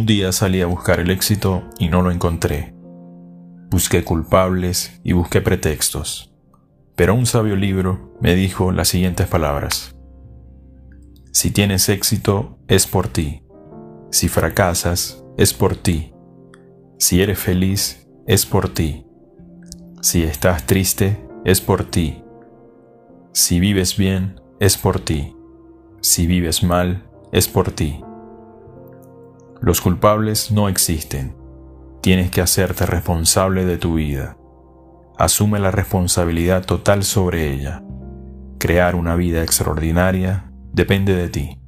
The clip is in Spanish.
Un día salí a buscar el éxito y no lo encontré. Busqué culpables y busqué pretextos. Pero un sabio libro me dijo las siguientes palabras. Si tienes éxito, es por ti. Si fracasas, es por ti. Si eres feliz, es por ti. Si estás triste, es por ti. Si vives bien, es por ti. Si vives mal, es por ti. Los culpables no existen. Tienes que hacerte responsable de tu vida. Asume la responsabilidad total sobre ella. Crear una vida extraordinaria depende de ti.